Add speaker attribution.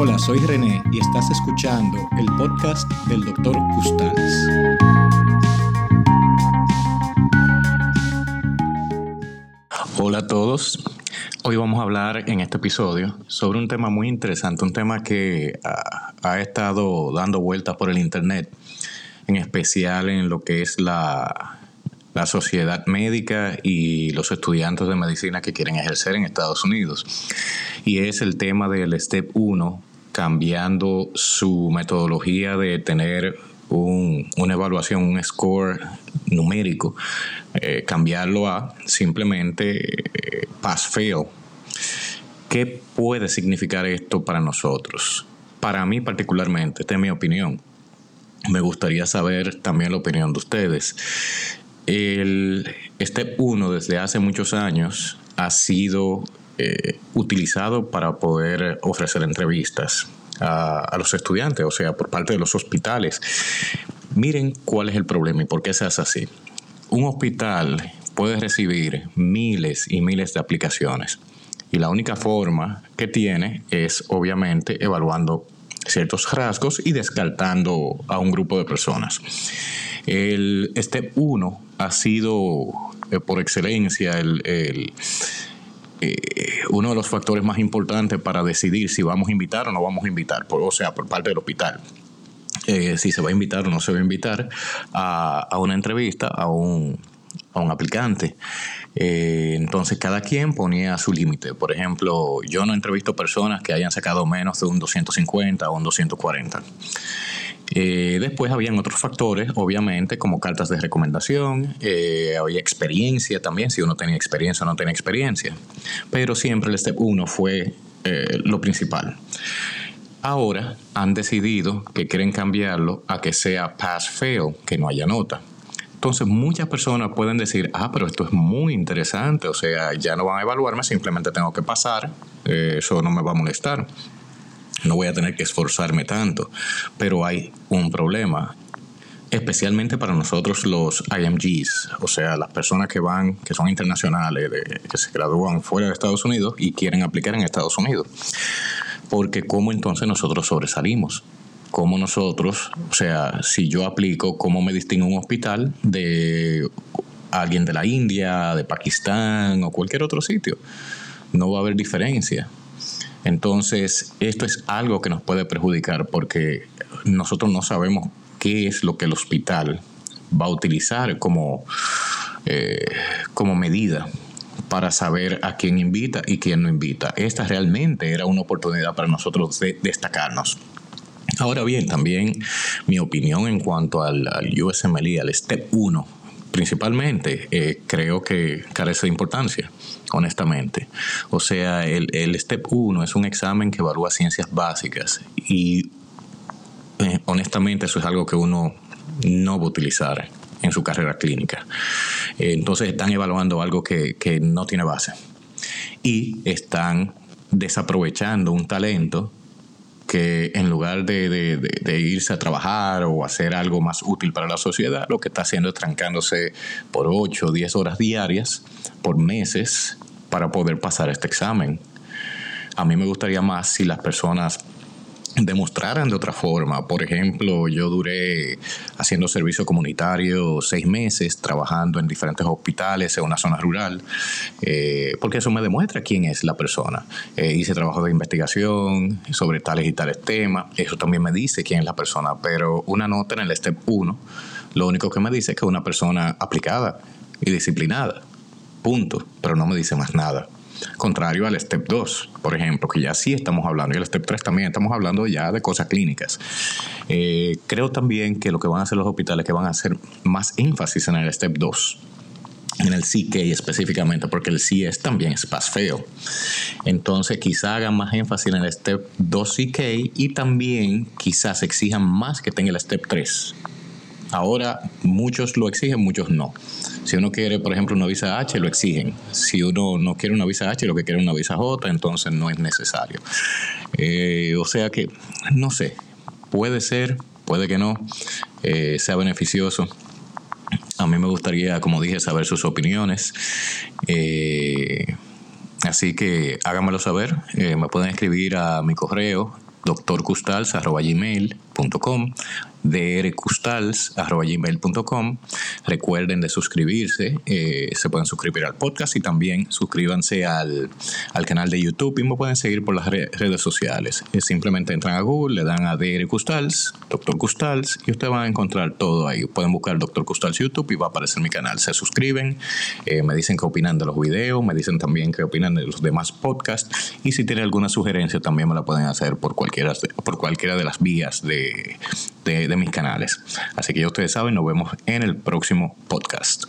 Speaker 1: Hola, soy René y estás escuchando el podcast del Dr. Custales. Hola a todos. Hoy vamos a hablar en este episodio sobre un tema muy interesante, un tema que ha, ha estado dando vueltas por el Internet, en especial en lo que es la, la sociedad médica y los estudiantes de medicina que quieren ejercer en Estados Unidos. Y es el tema del Step 1, cambiando su metodología de tener una evaluación, un score numérico, eh, cambiarlo a simplemente eh, pass-fail. ¿Qué puede significar esto para nosotros? Para mí particularmente, esta es mi opinión. Me gustaría saber también la opinión de ustedes. El Step 1 desde hace muchos años ha sido eh, utilizado para poder ofrecer entrevistas a, los estudiantes, o sea, por parte de los hospitales. Miren cuál es el problema y por qué se hace así. Un hospital puede recibir miles y miles de aplicaciones y la única forma que tiene es obviamente evaluando ciertos rasgos y descartando a un grupo de personas. El Step 1 ha sido eh, por excelencia el, eh, uno de los factores más importantes para decidir si vamos a invitar o no vamos a invitar, o sea, por parte del hospital. Eh, si se va a invitar o no se va a invitar a, una entrevista a un, a un aplicante. entonces cada quien ponía su límite. Por ejemplo, yo no entrevisto personas que hayan sacado menos de un 250 o un 240. Eh, después habían otros factores, obviamente, como cartas de recomendación, eh, había experiencia también, si uno tenía experiencia o no tenía experiencia, pero siempre el step 1 fue eh, lo principal. Ahora han decidido que quieren cambiarlo a que sea pass-fail, que no haya nota. Entonces muchas personas pueden decir, ah, pero esto es muy interesante, o sea, ya no van a evaluarme, simplemente tengo que pasar, eso no me va a molestar no voy a tener que esforzarme tanto. Pero hay un problema, especialmente para nosotros los IMGs, o sea, las personas que van, que son internacionales, que se gradúan fuera de Estados Unidos y quieren aplicar en Estados Unidos. Porque ¿cómo entonces nosotros sobresalimos? ¿Cómo nosotros, o sea, si yo aplico, cómo me distingo un hospital de alguien de la India, de Pakistán o cualquier otro sitio? No va a haber diferencia. Entonces, esto es algo que nos puede perjudicar porque nosotros no sabemos qué es lo que el hospital va a utilizar como, eh, como medida para saber a quién invita y quién no invita. Esta realmente era una oportunidad para nosotros de destacarnos. Ahora bien, también mi opinión en cuanto al, al USMLE, al Step 1, principalmente, eh, creo que carece de importancia honestamente. O sea, el, el Step 1 es un examen que evalúa ciencias básicas y eh, honestamente eso es algo que uno no va a utilizar en su carrera clínica. entonces están evaluando algo que, que no tiene base y están desaprovechando un talento que en lugar de, irse a trabajar o hacer algo más útil para la sociedad, lo que está haciendo es trancándose por 8 o 10 horas diarias, por meses, para poder pasar este examen. A mí me gustaría más si las personas demostraran de otra forma. Por ejemplo, yo duré haciendo servicio comunitario seis meses, trabajando en diferentes hospitales en una zona rural, eh, porque eso me demuestra quién es la persona. Eh, hice trabajo de investigación sobre tales y tales temas, eso también me dice quién es la persona, pero una nota en el STEP 1, lo único que me dice es que es una persona aplicada y disciplinada, punto, pero no me dice más nada. Contrario al Step 2, por ejemplo, que ya sí estamos hablando, y el Step 3 también estamos hablando ya de cosas clínicas. Eh, creo también que lo que van a hacer los hospitales es que van a hacer más énfasis en el Step 2 en el CK específicamente, porque el CS también es pass fail. Entonces, quizá hagan más énfasis en el step 2 CK y también quizás exijan más que tenga el step 3. Ahora muchos lo exigen, muchos no. Si uno quiere, por ejemplo, una visa H, lo exigen. Si uno no quiere una visa H, lo que quiere es una visa J, entonces no es necesario. Eh, o sea que, no sé, puede ser, puede que no, eh, sea beneficioso. A mí me gustaría, como dije, saber sus opiniones. Eh, así que háganmelo saber. me pueden escribir a mi correo drcustals.gmail.com drcustals.gmail.com Recuerden de suscribirse, eh, se pueden suscribir al podcast y también suscríbanse al, canal de YouTube y me pueden seguir por las redes sociales. Eh, simplemente entran a Google, le dan a DR Custals, Dr. Custals y ustedes van a encontrar todo ahí. Pueden buscar Dr. Custals YouTube y va a aparecer mi canal. Se suscriben, eh, me dicen qué opinan de los videos, me dicen también qué opinan de los demás podcasts y si tienen alguna sugerencia también me la pueden hacer por por cualquiera de las vías de, de mis canales. Así que ya ustedes saben, nos vemos en el próximo podcast.